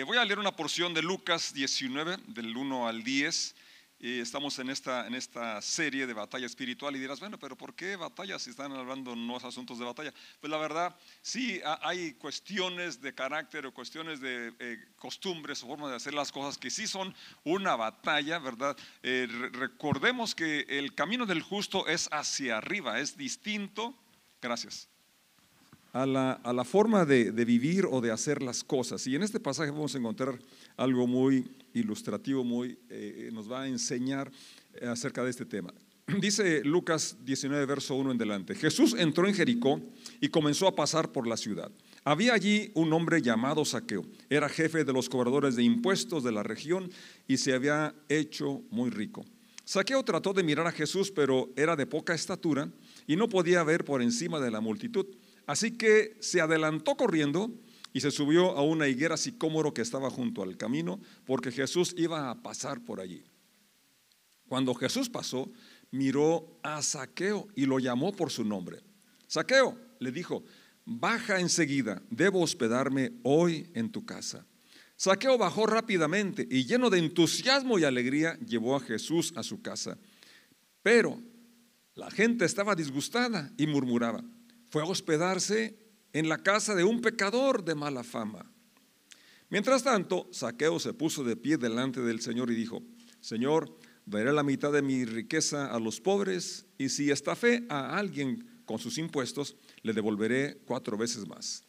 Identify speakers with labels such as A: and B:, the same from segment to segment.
A: Eh, voy a leer una porción de Lucas 19, del 1 al 10. Eh, estamos en esta, en esta serie de batalla espiritual y dirás, bueno, pero ¿por qué batalla si están hablando no asuntos de batalla? Pues la verdad, sí hay cuestiones de carácter o cuestiones de eh, costumbres o formas de hacer las cosas que sí son una batalla, ¿verdad? Recordemos que el camino del justo es hacia arriba, es distinto. Gracias a la, forma de, vivir o de hacer las cosas. Y en este pasaje vamos a encontrar algo muy ilustrativo, muy, eh, nos va a enseñar eh, acerca de este tema. Dice Lucas 19, verso 1 en delante. Jesús entró en Jericó y comenzó a pasar por la ciudad. Había allí un hombre llamado Saqueo. Era jefe de los cobradores de impuestos de la región y se había hecho muy rico. Saqueo trató de mirar a Jesús, pero era de poca estatura y no podía ver por encima de la multitud. Así que se adelantó corriendo y se subió a una higuera sicómoro que estaba junto al camino, porque Jesús iba a pasar por allí. Cuando Jesús pasó, miró a Saqueo y lo llamó por su nombre. Saqueo le dijo, baja enseguida, debo hospedarme hoy en tu casa. Saqueo bajó rápidamente y lleno de entusiasmo y alegría llevó a Jesús a su casa. Pero la gente estaba disgustada y murmuraba fue a hospedarse en la casa de un pecador de mala fama. Mientras tanto, Saqueo se puso de pie delante del Señor y dijo, Señor, daré la mitad de mi riqueza a los pobres y si estafé a alguien con sus impuestos, le devolveré cuatro veces más.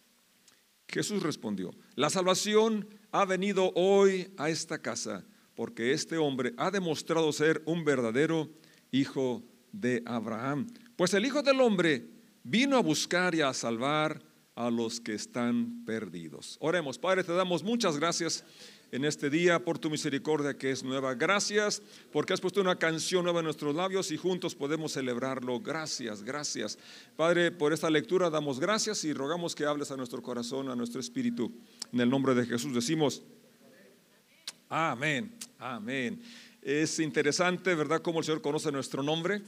A: Jesús respondió, la salvación ha venido hoy a esta casa porque este hombre ha demostrado ser un verdadero hijo de Abraham. Pues el Hijo del Hombre vino a buscar y a salvar a los que están perdidos. Oremos, Padre, te damos muchas gracias en este día por tu misericordia que es nueva. Gracias porque has puesto una canción nueva en nuestros labios y juntos podemos celebrarlo. Gracias, gracias. Padre, por esta lectura damos gracias y rogamos que hables a nuestro corazón, a nuestro espíritu. En el nombre de Jesús decimos, amén, amén. Es interesante, ¿verdad?, cómo el Señor conoce nuestro nombre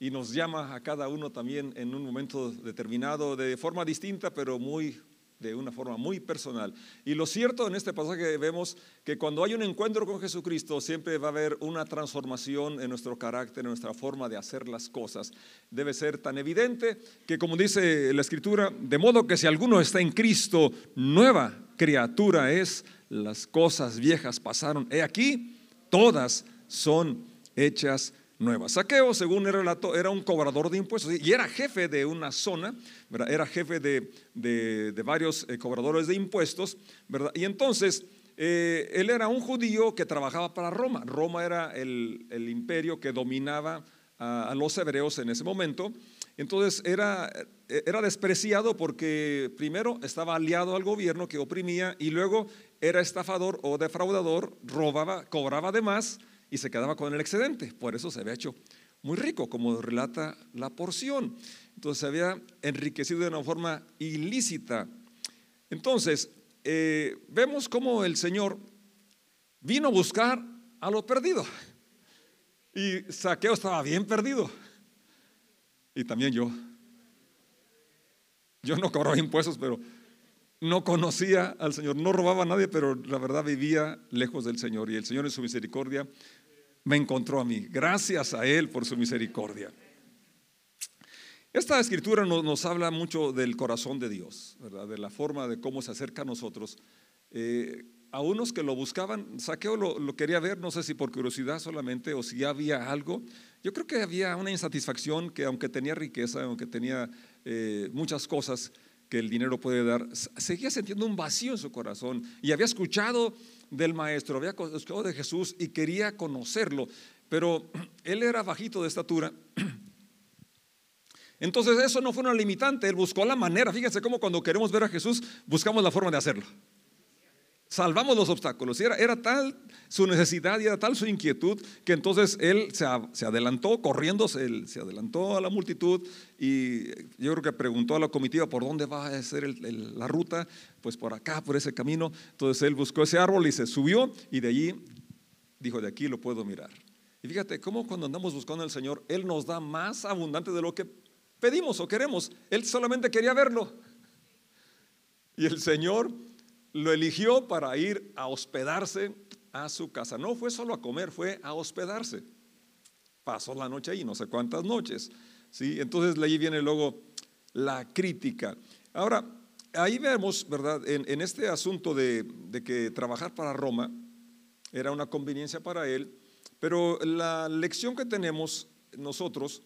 A: y nos llama a cada uno también en un momento determinado de forma distinta, pero muy de una forma muy personal. Y lo cierto en este pasaje vemos que cuando hay un encuentro con Jesucristo siempre va a haber una transformación en nuestro carácter, en nuestra forma de hacer las cosas. Debe ser tan evidente que como dice la escritura, de modo que si alguno está en Cristo, nueva criatura es, las cosas viejas pasaron. He aquí, todas son hechas nueva. Saqueo, según el relato, era un cobrador de impuestos y era jefe de una zona, era jefe de, varios eh, cobradores de impuestos, y entonces eh, él era un judío que trabajaba para Roma. Roma era el, imperio que dominaba a, los hebreos en ese momento. Entonces era, era despreciado porque primero estaba aliado al gobierno que oprimía y luego era estafador o defraudador, robaba, cobraba de más y se quedaba con el excedente. Por eso se había hecho muy rico, como relata la porción. Entonces se había enriquecido de una forma ilícita. Entonces, eh, vemos cómo el Señor vino a buscar a lo perdido. Y Saqueo estaba bien perdido. Y también yo. Yo no cobraba impuestos, pero no conocía al Señor, no robaba a nadie, pero la verdad vivía lejos del Señor. Y el Señor en su misericordia me encontró a mí. Gracias a Él por su misericordia. Esta escritura nos, habla mucho del corazón de Dios, de la forma de cómo se acerca a nosotros. Eh, a unos que lo buscaban, Saqueo lo, quería ver, no sé si por curiosidad solamente o si había algo. Yo creo que había una insatisfacción que aunque tenía riqueza, aunque tenía eh, muchas cosas que el dinero puede dar, seguía sintiendo un vacío en su corazón y había escuchado del maestro, había escuchado de Jesús y quería conocerlo, pero él era bajito de estatura. Entonces eso no fue una limitante, él buscó la manera, fíjense cómo cuando queremos ver a Jesús buscamos la forma de hacerlo salvamos los obstáculos. Era, era, tal su necesidad y era tal su inquietud que entonces él se, adelantó corriendo, se, se, adelantó a la multitud y yo creo que preguntó a la comitiva por dónde va a ser la ruta, pues por acá, por ese camino. Entonces él buscó ese árbol y se subió y de allí dijo, de aquí lo puedo mirar. Y fíjate cómo cuando andamos buscando al Señor, Él nos da más abundante de lo que pedimos o queremos. Él solamente quería verlo. Y el Señor lo eligió para ir a hospedarse a su casa. No fue solo a comer, fue a hospedarse. Pasó la noche ahí, no sé cuántas noches. ¿sí? Entonces ahí viene luego la crítica. Ahora, ahí vemos, ¿verdad? En, este asunto de, de que trabajar para Roma era una conveniencia para él, pero la lección que tenemos nosotros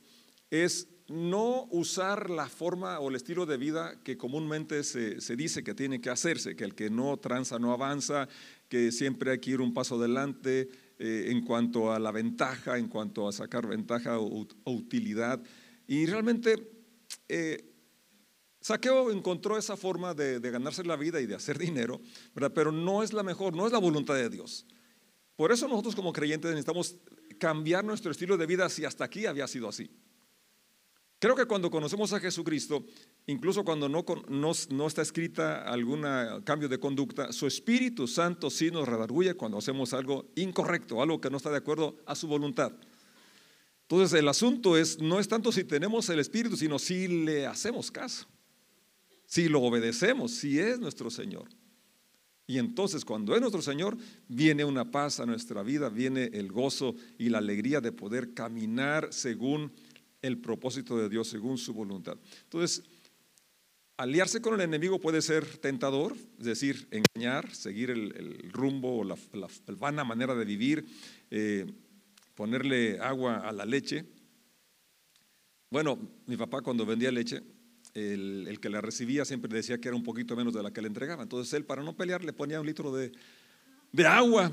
A: es no usar la forma o el estilo de vida que comúnmente se, dice que tiene que hacerse, que el que no tranza no avanza, que siempre hay que ir un paso adelante eh, en cuanto a la ventaja, en cuanto a sacar ventaja o, utilidad. Y realmente eh, Saqueo encontró esa forma de, ganarse la vida y de hacer dinero, pero no es la mejor, no es la voluntad de Dios. Por eso nosotros como creyentes necesitamos cambiar nuestro estilo de vida si hasta aquí había sido así. Creo que cuando conocemos a Jesucristo, incluso cuando no, no, está escrita algún cambio de conducta, su Espíritu Santo sí nos redarguye cuando hacemos algo incorrecto, algo que no está de acuerdo a su voluntad. Entonces el asunto es, no es tanto si tenemos el Espíritu, sino si le hacemos caso, si lo obedecemos, si es nuestro Señor. Y entonces cuando es nuestro Señor, viene una paz a nuestra vida, viene el gozo y la alegría de poder caminar según el propósito de Dios según su voluntad. Entonces, aliarse con el enemigo puede ser tentador, es decir, engañar, seguir el, rumbo o la, vana manera de vivir, eh, ponerle agua a la leche. Bueno, mi papá cuando vendía leche, el, que la recibía siempre decía que era un poquito menos de la que le entregaba. Entonces él, para no pelear, le ponía un litro de, agua.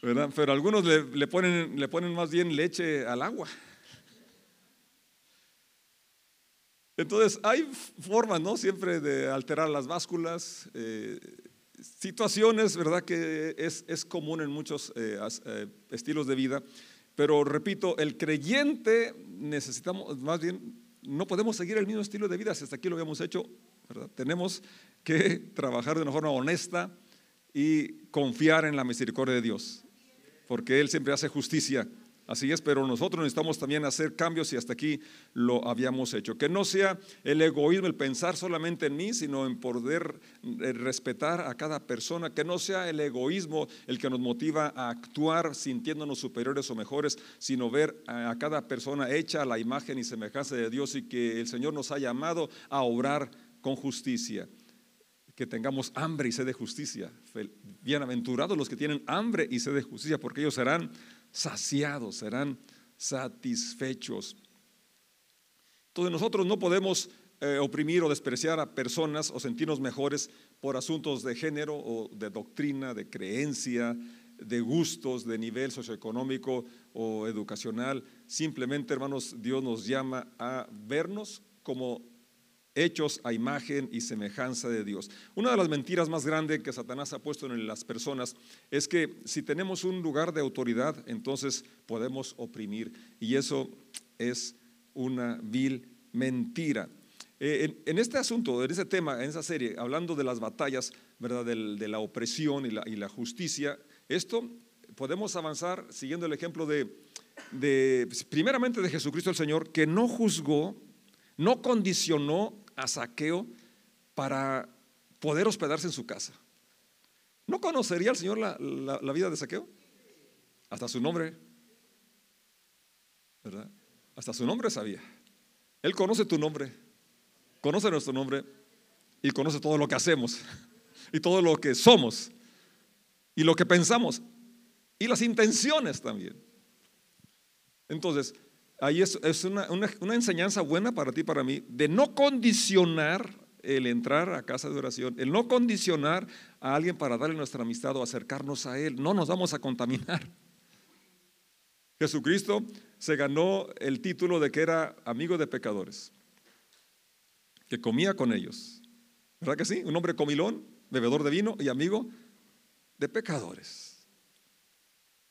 A: Pero algunos le, ponen, le ponen más bien leche al agua. Entonces, hay formas, ¿no? Siempre de alterar las básculas, eh, situaciones, ¿verdad? Que es, común en muchos eh, eh, estilos de vida. Pero repito, el creyente necesitamos, más bien, no podemos seguir el mismo estilo de vida si hasta aquí lo habíamos hecho, ¿verdad? Tenemos que trabajar de una forma honesta y confiar en la misericordia de Dios, porque Él siempre hace justicia Así es, pero nosotros necesitamos también hacer cambios y hasta aquí lo habíamos hecho. Que no sea el egoísmo, el pensar solamente en mí, sino en poder eh, respetar a cada persona. Que no sea el egoísmo el que nos motiva a actuar sintiéndonos superiores o mejores, sino ver a cada persona hecha a la imagen y semejanza de Dios y que el Señor nos ha llamado a obrar con justicia. Que tengamos hambre y sed de justicia. Bienaventurados los que tienen hambre y sed de justicia, porque ellos serán saciados, serán satisfechos. Entonces nosotros no podemos eh, oprimir o despreciar a personas o sentirnos mejores por asuntos de género o de doctrina, de creencia, de gustos, de nivel socioeconómico o educacional. Simplemente, hermanos, Dios nos llama a vernos como hechos a imagen y semejanza de Dios. Una de las mentiras más grandes que Satanás ha puesto en las personas es que si tenemos un lugar de autoridad, entonces podemos oprimir. Y eso es una vil mentira. Eh, en, este asunto, en este tema, en esa serie, hablando de las batallas, ¿verdad? De, la opresión y la, justicia, esto podemos avanzar siguiendo el ejemplo de, primeramente, de Jesucristo el Señor, que no juzgó, no condicionó a Saqueo para poder hospedarse en su casa. ¿No conocería el Señor la, vida de Saqueo? Hasta su nombre, ¿verdad? Hasta su nombre sabía. Él conoce tu nombre, conoce nuestro nombre y conoce todo lo que hacemos y todo lo que somos y lo que pensamos y las intenciones también. Entonces, ahí es, una, enseñanza buena para ti para mí de no condicionar el entrar a casa de oración, el no condicionar a alguien para darle nuestra amistad o acercarnos a Él. No nos vamos a contaminar. Jesucristo se ganó el título de que era amigo de pecadores, que comía con ellos. ¿Verdad que sí? Un hombre comilón, bebedor de vino y amigo de pecadores.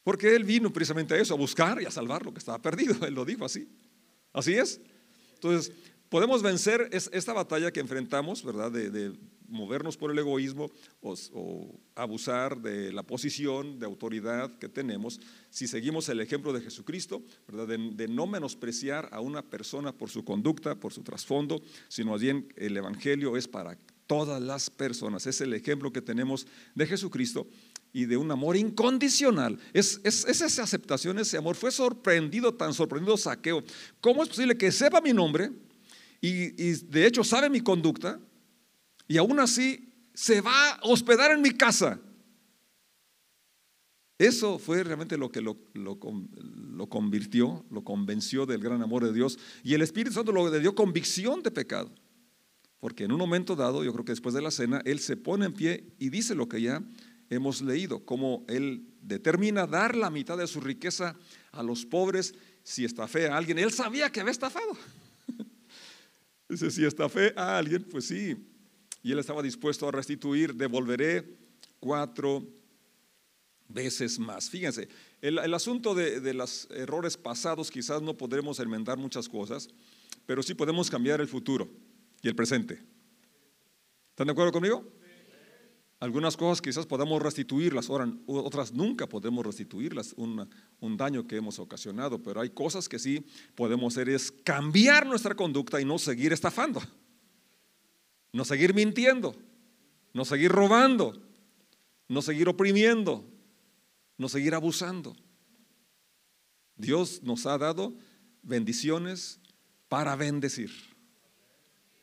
A: Porque Él vino precisamente a eso, a buscar y a salvar lo que estaba perdido. Él lo dijo así. Así es. Entonces, podemos vencer esta batalla que enfrentamos, ¿verdad? De, movernos por el egoísmo o, abusar de la posición de autoridad que tenemos si seguimos el ejemplo de Jesucristo, ¿verdad? De, no menospreciar a una persona por su conducta, por su trasfondo, sino bien el Evangelio es para todas las personas. Es el ejemplo que tenemos de Jesucristo y de un amor incondicional. Es, es, esa aceptación, ese amor. Fue sorprendido, tan sorprendido saqueo. ¿Cómo es posible que sepa mi nombre y, y de hecho sabe mi conducta y aún así se va a hospedar en mi casa? Eso fue realmente lo que lo, lo, lo, convirtió, lo convenció del gran amor de Dios. Y el Espíritu Santo le dio convicción de pecado. Porque en un momento dado, yo creo que después de la cena, Él se pone en pie y dice lo que ya hemos leído, como Él determina dar la mitad de su riqueza a los pobres si estafea a alguien. Él sabía que había estafado. Dice, si estafé a alguien, pues sí. Y Él estaba dispuesto a restituir, devolveré cuatro veces más. Fíjense, el, asunto de, de, los errores pasados quizás no podremos enmendar muchas cosas, pero sí podemos cambiar el futuro y el presente. ¿Están de acuerdo conmigo? Algunas cosas quizás podamos restituirlas, otras nunca podemos restituirlas, un daño que hemos ocasionado, pero hay cosas que sí podemos hacer, es cambiar nuestra conducta y no seguir estafando, no seguir mintiendo, no seguir robando, no seguir oprimiendo, no seguir abusando. Dios nos ha dado bendiciones para bendecir.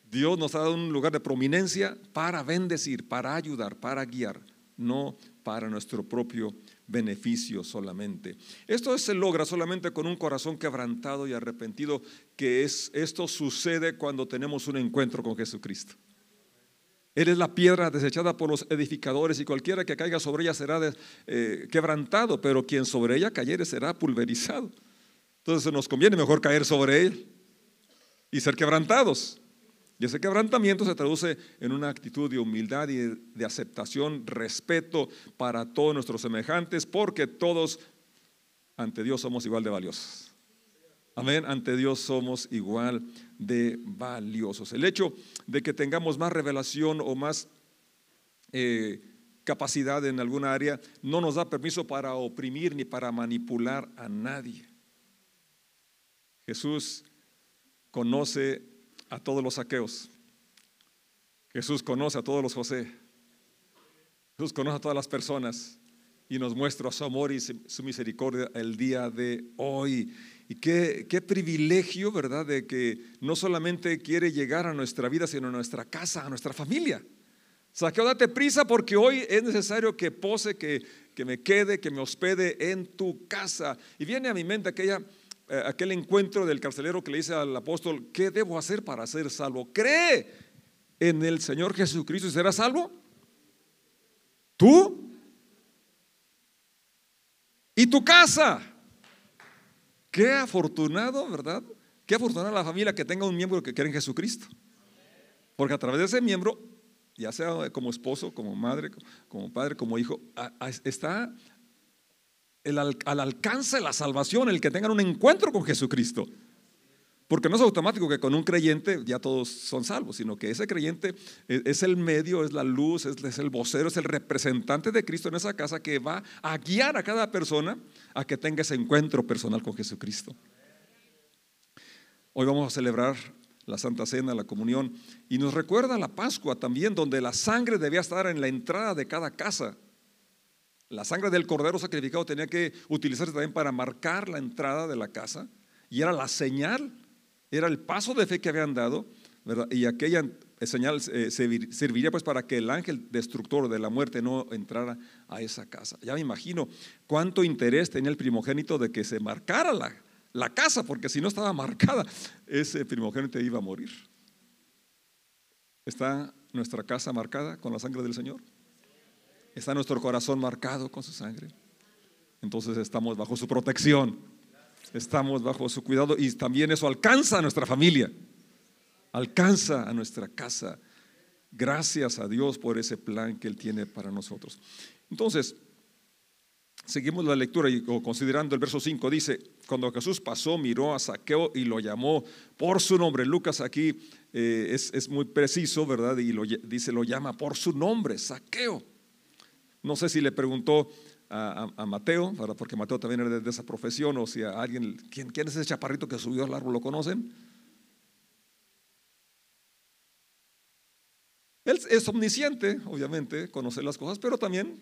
A: Dios nos ha dado un lugar de prominencia para bendecir, para ayudar, para guiar, no para nuestro propio beneficio solamente. Esto se logra solamente con un corazón quebrantado y arrepentido, que es esto sucede cuando tenemos un encuentro con Jesucristo. Él es la piedra desechada por los edificadores y cualquiera que caiga sobre ella será eh, quebrantado, pero quien sobre ella cayere será pulverizado. Entonces nos conviene mejor caer sobre él y ser quebrantados. Y ese quebrantamiento se traduce en una actitud de humildad y de aceptación, respeto para todos nuestros semejantes, porque todos ante Dios somos igual de valiosos. Amén, ante Dios somos igual de valiosos. El hecho de que tengamos más revelación o más eh, capacidad en alguna área no nos da permiso para oprimir ni para manipular a nadie. Jesús conoce a todos los saqueos. Jesús conoce a todos los José. Jesús conoce a todas las personas y nos muestra su amor y su misericordia el día de hoy. Y qué, qué, privilegio, ¿verdad? De que no solamente quiere llegar a nuestra vida, sino a nuestra casa, a nuestra familia. Saqueo, date prisa porque hoy es necesario que pose, que, que me quede, que me hospede en tu casa. Y viene a mi mente aquella aquel encuentro del carcelero que le dice al apóstol, ¿qué debo hacer para ser salvo? Cree en el Señor Jesucristo y serás salvo. ¿Tú? ¿Y tu casa? Qué afortunado, ¿verdad? Qué afortunada la familia que tenga un miembro que cree en Jesucristo. Porque a través de ese miembro, ya sea como esposo, como madre, como padre, como hijo, está al alcance de la salvación el que tengan un encuentro con Jesucristo. Porque no es automático que con un creyente ya todos son salvos, sino que ese creyente es el medio, es la luz, es el vocero, es el representante de Cristo en esa casa que va a guiar a cada persona a que tenga ese encuentro personal con Jesucristo. Hoy vamos a celebrar la Santa Cena, la comunión, y nos recuerda la Pascua también, donde la sangre debía estar en la entrada de cada casa. La sangre del cordero sacrificado tenía que utilizarse también para marcar la entrada de la casa y era la señal, era el paso de fe que habían dado, Y aquella señal eh, serviría pues para que el ángel destructor de la muerte no entrara a esa casa. Ya me imagino cuánto interés tenía el primogénito de que se marcara la, la casa, porque si no estaba marcada, ese primogénito iba a morir. ¿Está nuestra casa marcada con la sangre del Señor? Está nuestro corazón marcado con su sangre. Entonces estamos bajo su protección. Estamos bajo su cuidado y también eso alcanza a nuestra familia. Alcanza a nuestra casa. Gracias a Dios por ese plan que Él tiene para nosotros. Entonces, seguimos la lectura y considerando el verso 5, dice, cuando Jesús pasó, miró a Saqueo y lo llamó por su nombre. Lucas aquí eh, es, es, muy preciso, ¿verdad? Y lo, dice, lo llama por su nombre, Saqueo. No sé si le preguntó a, Mateo, porque Mateo también era de, esa profesión, o si a alguien, ¿quién, ¿quién es ese chaparrito que subió al árbol? ¿Lo conocen? Él, es omnisciente, obviamente, conoce las cosas, pero también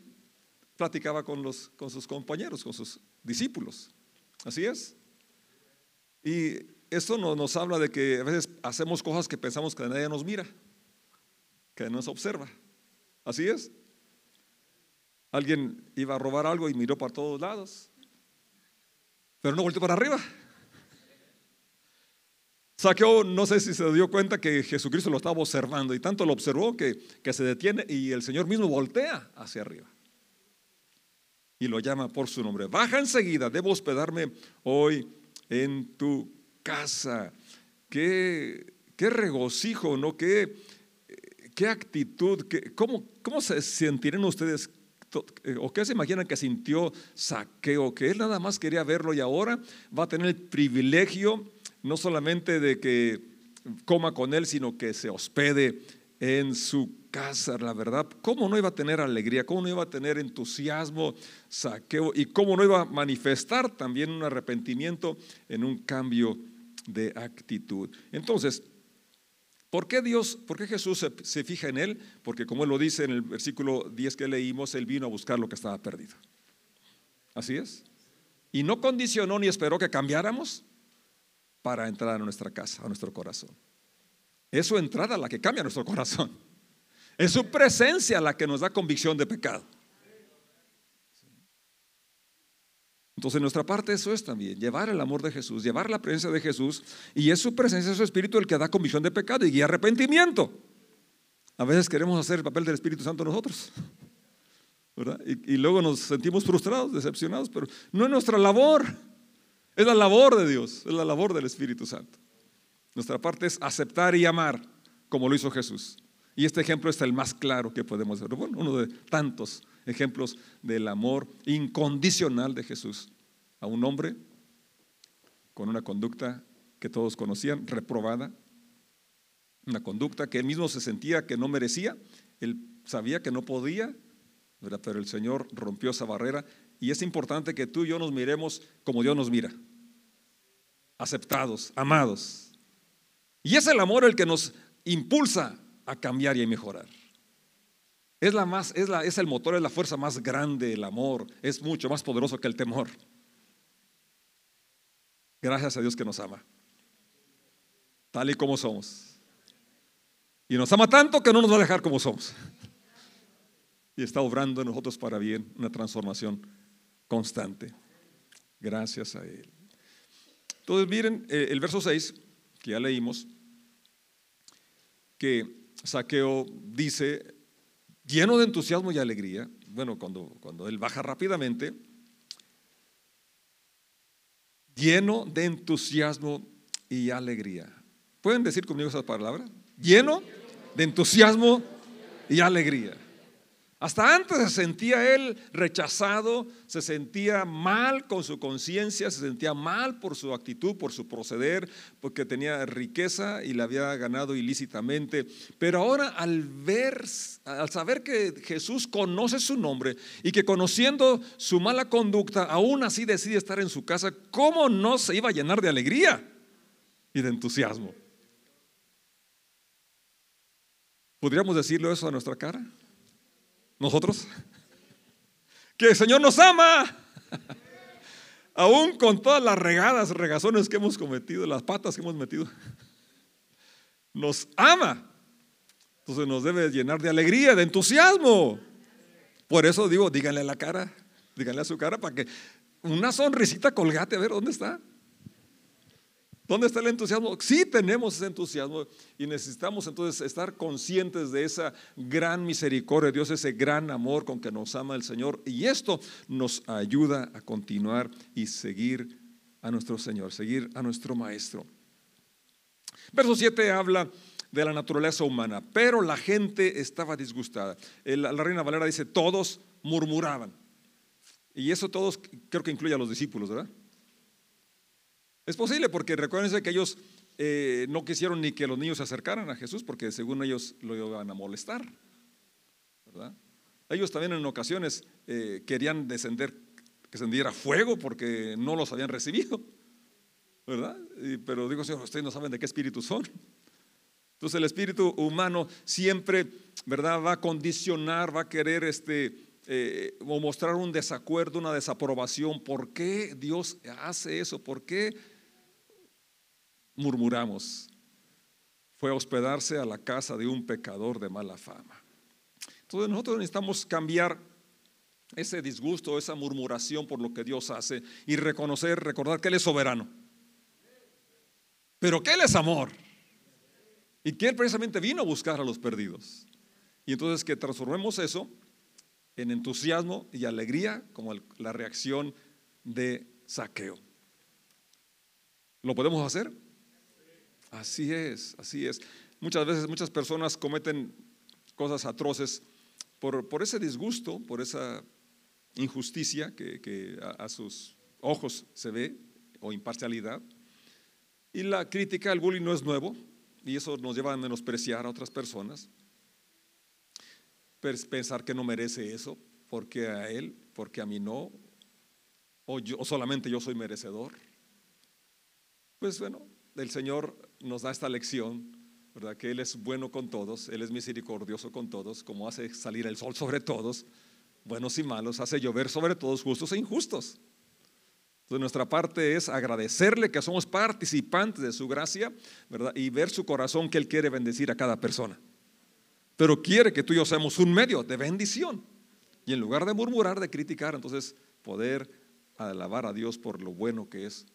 A: platicaba con, los, con sus compañeros, con sus discípulos. Así es. Y esto nos habla de que a veces hacemos cosas que pensamos que nadie nos mira, que nos observa. Así es. Alguien iba a robar algo y miró para todos lados, pero no volteó para arriba. Saqueo, no sé si se dio cuenta que Jesucristo lo estaba observando y tanto lo observó que, que se detiene y el Señor mismo voltea hacia arriba y lo llama por su nombre. Baja enseguida, debo hospedarme hoy en tu casa. Qué, qué regocijo, ¿no? Qué, qué actitud, cómo, ¿cómo se sentirán ustedes ¿O qué se imaginan que sintió saqueo? Que él nada más quería verlo y ahora va a tener el privilegio no solamente de que coma con él, sino que se hospede en su casa, la verdad. ¿Cómo no iba a tener alegría? ¿Cómo no iba a tener entusiasmo, saqueo? ¿Y cómo no iba a manifestar también un arrepentimiento en un cambio de actitud? Entonces, ¿Por qué Dios, por qué Jesús se, fija en él? Porque como él lo dice en el versículo 10 que leímos, él vino a buscar lo que estaba perdido. Así es. Y no condicionó ni esperó que cambiáramos para entrar a nuestra casa, a nuestro corazón. Es su entrada la que cambia nuestro corazón. Es su presencia la que nos da convicción de pecado. Entonces, nuestra parte eso es también, llevar el amor de Jesús, llevar la presencia de Jesús, y es su presencia, su espíritu el que da convicción de pecado y guía arrepentimiento. A veces queremos hacer el papel del Espíritu Santo nosotros, ¿verdad? Y, luego nos sentimos frustrados, decepcionados, pero no es nuestra labor, es la labor de Dios, es la labor del Espíritu Santo. Nuestra parte es aceptar y amar, como lo hizo Jesús. Y este ejemplo es el más claro que podemos bueno, uno de tantos ejemplos del amor incondicional de Jesús a un hombre con una conducta que todos conocían, reprobada, una conducta que él mismo se sentía que no merecía, él sabía que no podía, pero el Señor rompió esa barrera y es importante que tú y yo nos miremos como Dios nos mira, aceptados, amados. Y es el amor el que nos impulsa a cambiar y a mejorar. Es, la más, es, la, es el motor, es la fuerza más grande, el amor. Es mucho más poderoso que el temor. Gracias a Dios que nos ama. Tal y como somos. Y nos ama tanto que no nos va a dejar como somos. Y está obrando en nosotros para bien una transformación constante. Gracias a Él. Entonces miren eh, el verso 6, que ya leímos, que Saqueo dice, lleno de entusiasmo y alegría, bueno, cuando, cuando él baja rápidamente, lleno de entusiasmo y alegría. ¿Pueden decir conmigo esa palabra? Lleno de entusiasmo y alegría. Hasta antes se sentía él rechazado, se sentía mal con su conciencia, se sentía mal por su actitud, por su proceder, porque tenía riqueza y la había ganado ilícitamente. Pero ahora al ver, al saber que Jesús conoce su nombre y que conociendo su mala conducta, aún así decide estar en su casa, ¿cómo no se iba a llenar de alegría y de entusiasmo? ¿Podríamos decirlo eso a nuestra cara? Nosotros, que el Señor nos ama, aún con todas las regadas, regazones que hemos cometido, las patas que hemos metido, nos ama. Entonces nos debe llenar de alegría, de entusiasmo. Por eso digo, díganle a la cara, díganle a su cara para que una sonrisita colgate, a ver dónde está. ¿Dónde está el entusiasmo? Sí tenemos ese entusiasmo y necesitamos entonces estar conscientes de esa gran misericordia de Dios, ese gran amor con que nos ama el Señor. Y esto nos ayuda a continuar y seguir a nuestro Señor, seguir a nuestro Maestro. Verso 7 habla de la naturaleza humana, pero la gente estaba disgustada. La Reina Valera dice, todos murmuraban. Y eso todos creo que incluye a los discípulos, ¿verdad? Es posible porque recuérdense que ellos eh, no quisieron ni que los niños se acercaran a Jesús porque según ellos lo iban a molestar. ¿verdad? Ellos también en ocasiones eh, querían descender, que se fuego porque no los habían recibido. ¿Verdad? pero digo, Señor, ustedes no saben de qué espíritu son. Entonces el espíritu humano siempre, ¿verdad? Va a condicionar, va a querer este, eh, o mostrar un desacuerdo, una desaprobación. ¿Por qué Dios hace eso? ¿Por qué murmuramos? Fue a hospedarse a la casa de un pecador de mala fama. Entonces nosotros necesitamos cambiar ese disgusto, esa murmuración por lo que Dios hace y reconocer, recordar que Él es soberano. Pero que Él es amor. Y que Él precisamente vino a buscar a los perdidos. Y entonces que transformemos eso en entusiasmo y alegría como la reacción de saqueo. ¿Lo podemos hacer? Así es, así es. Muchas veces muchas personas cometen cosas atroces por, por ese disgusto, por esa injusticia que, a, sus ojos se ve, o imparcialidad. Y la crítica al bullying no es nuevo, y eso nos lleva a menospreciar a otras personas. Pensar que no merece eso, porque a él, porque a mí no, o, yo, o solamente yo soy merecedor. Pues bueno, el Señor nos da esta lección, ¿verdad? Que Él es bueno con todos, Él es misericordioso con todos, como hace salir el sol sobre todos buenos y malos, hace llover sobre todos justos e injustos. Entonces nuestra parte es agradecerle que somos participantes de su gracia, ¿verdad? Y ver su corazón que Él quiere bendecir a cada persona. Pero quiere que tú y yo seamos un medio de bendición. Y en lugar de murmurar, de criticar, entonces poder alabar a Dios por lo bueno que es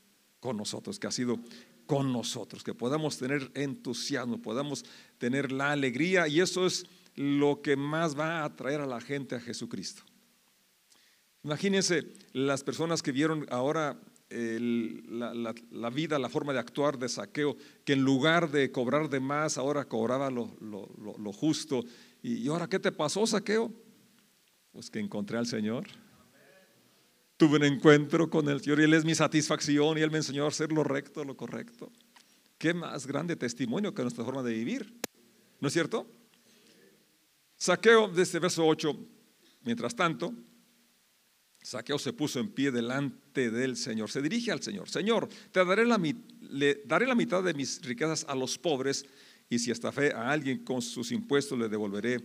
A: con nosotros, que ha sido con nosotros, que podamos tener entusiasmo, podamos tener la alegría y eso es lo que más va a atraer a la gente a Jesucristo. Imagínense las personas que vieron ahora la, vida, la forma de actuar de saqueo, que en lugar de cobrar de más, ahora cobraba lo, justo. ¿Y, ahora qué te pasó, saqueo? Pues que encontré al Señor. Tuve un encuentro con el Señor y Él es mi satisfacción y Él me enseñó a hacer lo recto, lo correcto. Qué más grande testimonio que nuestra forma de vivir. ¿No es cierto? Saqueo, desde este verso 8, mientras tanto, Saqueo se puso en pie delante del Señor. Se dirige al Señor. Señor, te daré la, le daré la mitad de mis riquezas a los pobres y si fe a alguien con sus impuestos le devolveré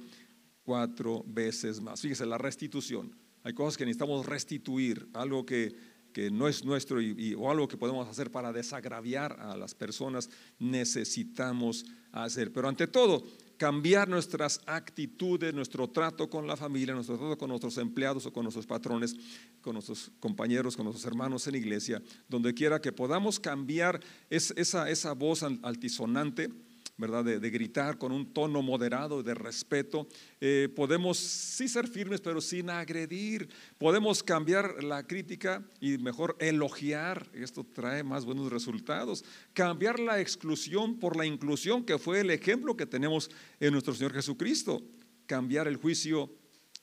A: cuatro veces más. Fíjese, la restitución. Hay cosas que necesitamos restituir, algo que, que no es nuestro y, o algo que podemos hacer para desagraviar a las personas, necesitamos hacer. Pero ante todo, cambiar nuestras actitudes, nuestro trato con la familia, nuestro trato con nuestros empleados o con nuestros patrones, con nuestros compañeros, con nuestros hermanos en iglesia, donde quiera que podamos cambiar esa, esa voz altisonante ¿verdad? De, gritar con un tono moderado de respeto. Eh, podemos sí ser firmes, pero sin agredir. Podemos cambiar la crítica y mejor elogiar. Esto trae más buenos resultados. Cambiar la exclusión por la inclusión, que fue el ejemplo que tenemos en nuestro Señor Jesucristo. Cambiar el juicio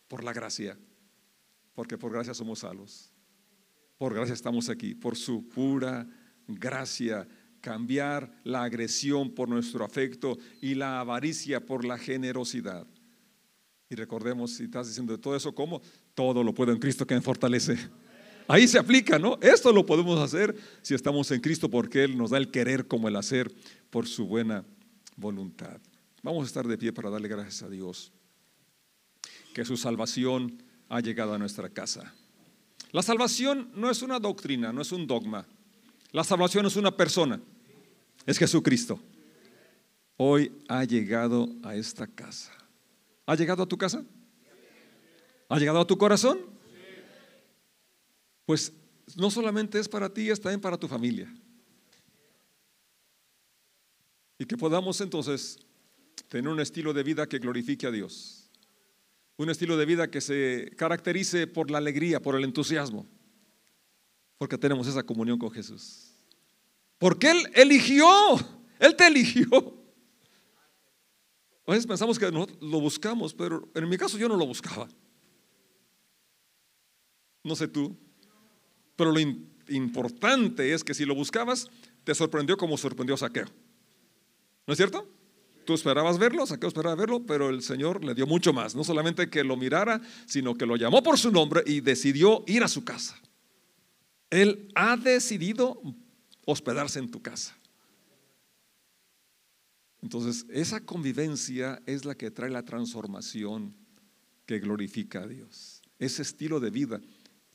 A: por la gracia, porque por gracia somos salvos. Por gracia estamos aquí, por su pura gracia cambiar la agresión por nuestro afecto y la avaricia por la generosidad. Y recordemos, si estás diciendo todo eso, ¿cómo? Todo lo puedo en Cristo que me fortalece. Ahí se aplica, ¿no? Esto lo podemos hacer si estamos en Cristo porque Él nos da el querer como el hacer por su buena voluntad. Vamos a estar de pie para darle gracias a Dios que su salvación ha llegado a nuestra casa. La salvación no es una doctrina, no es un dogma. La salvación es una persona es Jesucristo. Hoy ha llegado a esta casa. ¿Ha llegado a tu casa? ¿Ha llegado a tu corazón? Pues no solamente es para ti, es también para tu familia. Y que podamos entonces tener un estilo de vida que glorifique a Dios. Un estilo de vida que se caracterice por la alegría, por el entusiasmo. Porque tenemos esa comunión con Jesús. Porque Él eligió, Él te eligió. A veces pensamos que lo buscamos, pero en mi caso yo no lo buscaba. No sé tú, pero lo importante es que si lo buscabas, te sorprendió como sorprendió Saqueo. ¿No es cierto? Tú esperabas verlo, Saqueo esperaba verlo, pero el Señor le dio mucho más. No solamente que lo mirara, sino que lo llamó por su nombre y decidió ir a su casa. Él ha decidido hospedarse en tu casa. Entonces, esa convivencia es la que trae la transformación que glorifica a Dios. Ese estilo de vida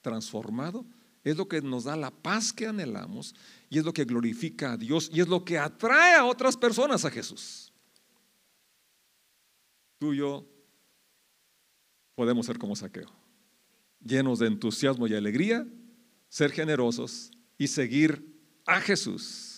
A: transformado es lo que nos da la paz que anhelamos y es lo que glorifica a Dios y es lo que atrae a otras personas a Jesús. Tú y yo podemos ser como saqueo, llenos de entusiasmo y alegría, ser generosos y seguir a Jesús